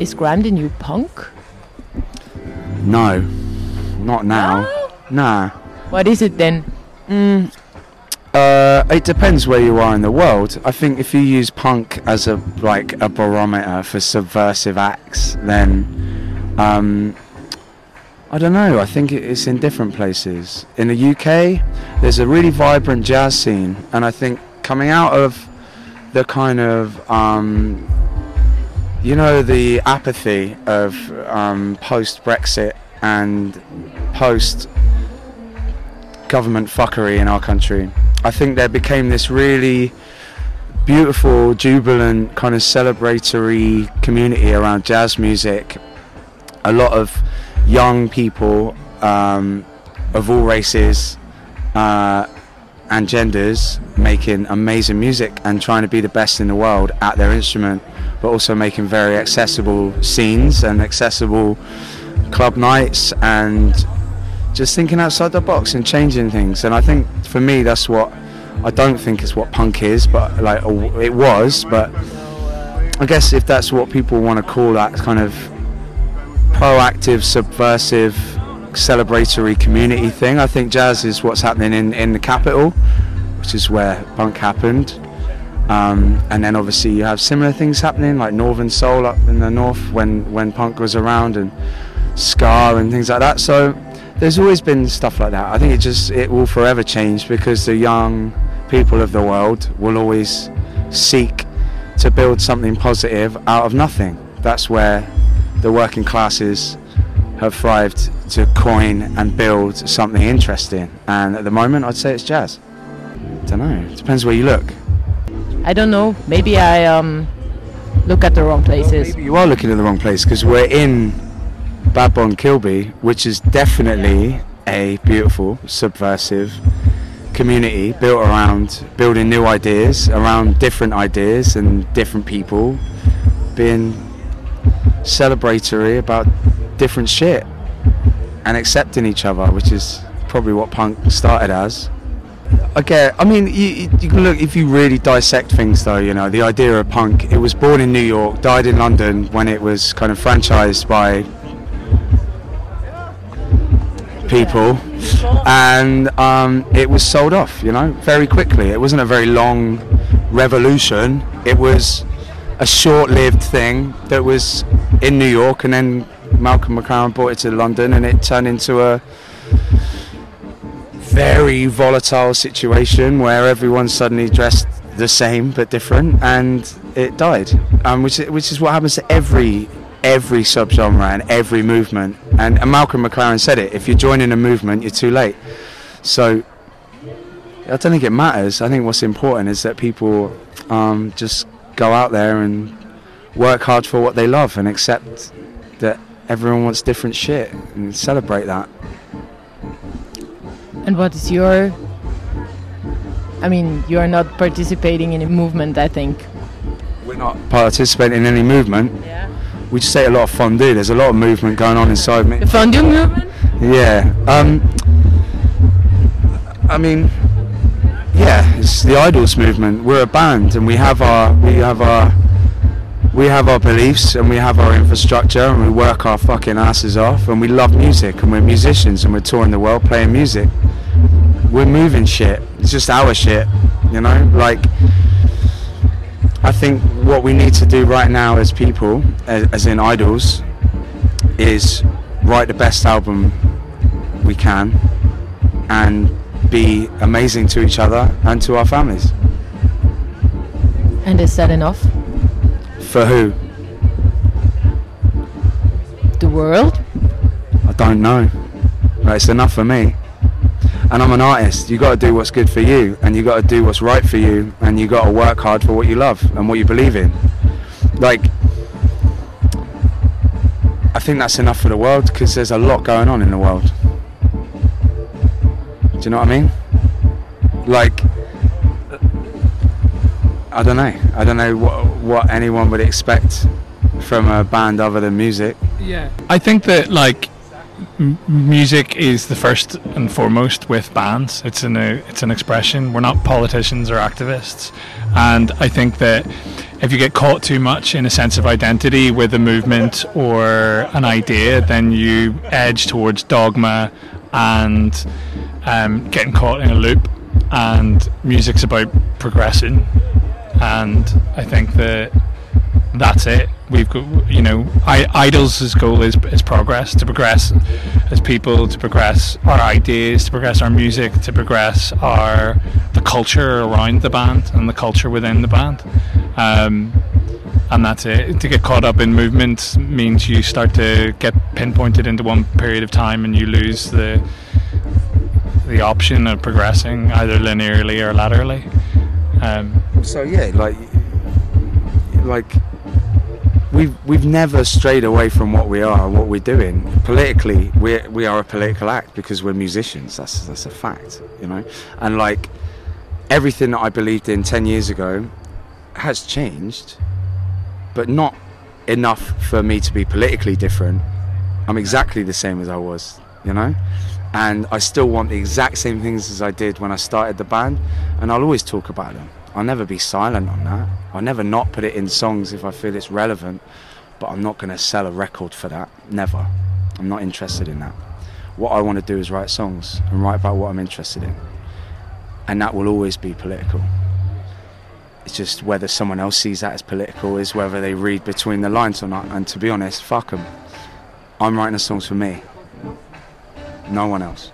Is grime the new punk? No, not now. Nah. What is it then? Mm, uh, it depends where you are in the world. I think if you use punk as a like a barometer for subversive acts, then um, I don't know. I think it's in different places. In the UK, there's a really vibrant jazz scene, and I think coming out of the kind of um, you know the apathy of um, post Brexit and post government fuckery in our country. I think there became this really beautiful, jubilant, kind of celebratory community around jazz music. A lot of young people um, of all races uh, and genders making amazing music and trying to be the best in the world at their instrument, but also making very accessible scenes and accessible club nights and just thinking outside the box and changing things. And I think for me, that's what I don't think is what punk is, but like it was. But I guess if that's what people want to call that kind of proactive, subversive, celebratory community thing, I think jazz is what's happening in, in the capital, which is where punk happened. Um, and then obviously you have similar things happening like Northern Soul up in the north when, when punk was around and ska and things like that. So there's always been stuff like that. I think it just it will forever change because the young people of the world will always seek to build something positive out of nothing. That's where the working classes have thrived to coin and build something interesting. And at the moment, I'd say it's jazz. I Don't know. It depends where you look. I don't know. Maybe I um look at the wrong places. Maybe you are looking at the wrong place because we're in Bad Bonn Kilbi, which is definitely a beautiful, subversive community built around building new ideas, around different ideas and different people, being celebratory about different shit and accepting each other, which is probably what punk started as. Get. I mean, you you can look if you really dissect things, though. You know, the idea of punk. It was born in New York, died in London when it was kind of franchised by people, and um, it was sold off. You know, very quickly. It wasn't a very long revolution. It was a short-lived thing that was in New York, and then Malcolm McLaren brought it to London, and it turned into a very volatile situation where everyone suddenly dressed the same but different, and it died. Um, which which is what happens to every every subgenre and every movement. And, and Malcolm McLaren said it: if you're joining a movement, you're too late. So I don't think it matters. I think what's important is that people um, just go out there and work hard for what they love and accept that everyone wants different shit and celebrate that. And what is your? I mean, you are not participating in a movement. I think. We're not participating in any movement. Yeah. We just say a lot of fondue. There's a lot of movement going on inside me. The fondue movement. Yeah. Um. I mean, yeah, it's the Idles movement. We're a band, and we have our we have our we have our beliefs, and we have our infrastructure, and we work our fucking asses off, and we love music, and we're musicians, and we're touring the world playing music. We're moving shit. It's just our shit, you know. Like, I think what we need to do right now as people, as, as in Idles, is write the best album we can and be amazing to each other and to our families. And is that enough? For who? The world. I don't know. But it's enough for me. And I'm an artist. You got to do what's good for you, and you got to do what's right for you, and you got to work hard for what you love and what you believe in. Like, I think that's enough for the world because there's a lot going on in the world. Do you know what I mean? Like, I don't know. I don't know what what anyone would expect from a band other than music. Yeah. I think that like music is the first and foremost with bands. It's an uh, it's an expression. We're not politicians or activists, and I think that if you get caught too much in a sense of identity with a movement or an idea, then you edge towards dogma and um, getting caught in a loop. And music's about progressing, and I think that that's it. We've got, you know, I, Idles' goal is, is progress, to progress as people, to progress our ideas, to progress our music, to progress our the culture around the band and the culture within the band. Um, and that's it. To get caught up in movement means you start to get pinpointed into one period of time and you lose the the option of progressing either linearly or laterally. Um, So yeah, like like we've we've never strayed away from what we are and what we're doing. Politically, we we are a political act because we're musicians. That's that's a fact, you know. And like everything that I believed in ten years ago has changed, but not enough for me to be politically different. I'm exactly the same as I was, you know. And I still want the exact same things as I did when I started the band, and I'll always talk about them. I'll never be silent on that. I'll never not put it in songs if I feel it's relevant, but I'm not going to sell a record for that. Never. I'm not interested in that. What I want to do is write songs and write about what I'm interested in. And that will always be political. It's just whether someone else sees that as political is whether they read between the lines or not. And to be honest, fuck them. I'm writing the songs for me. No one else.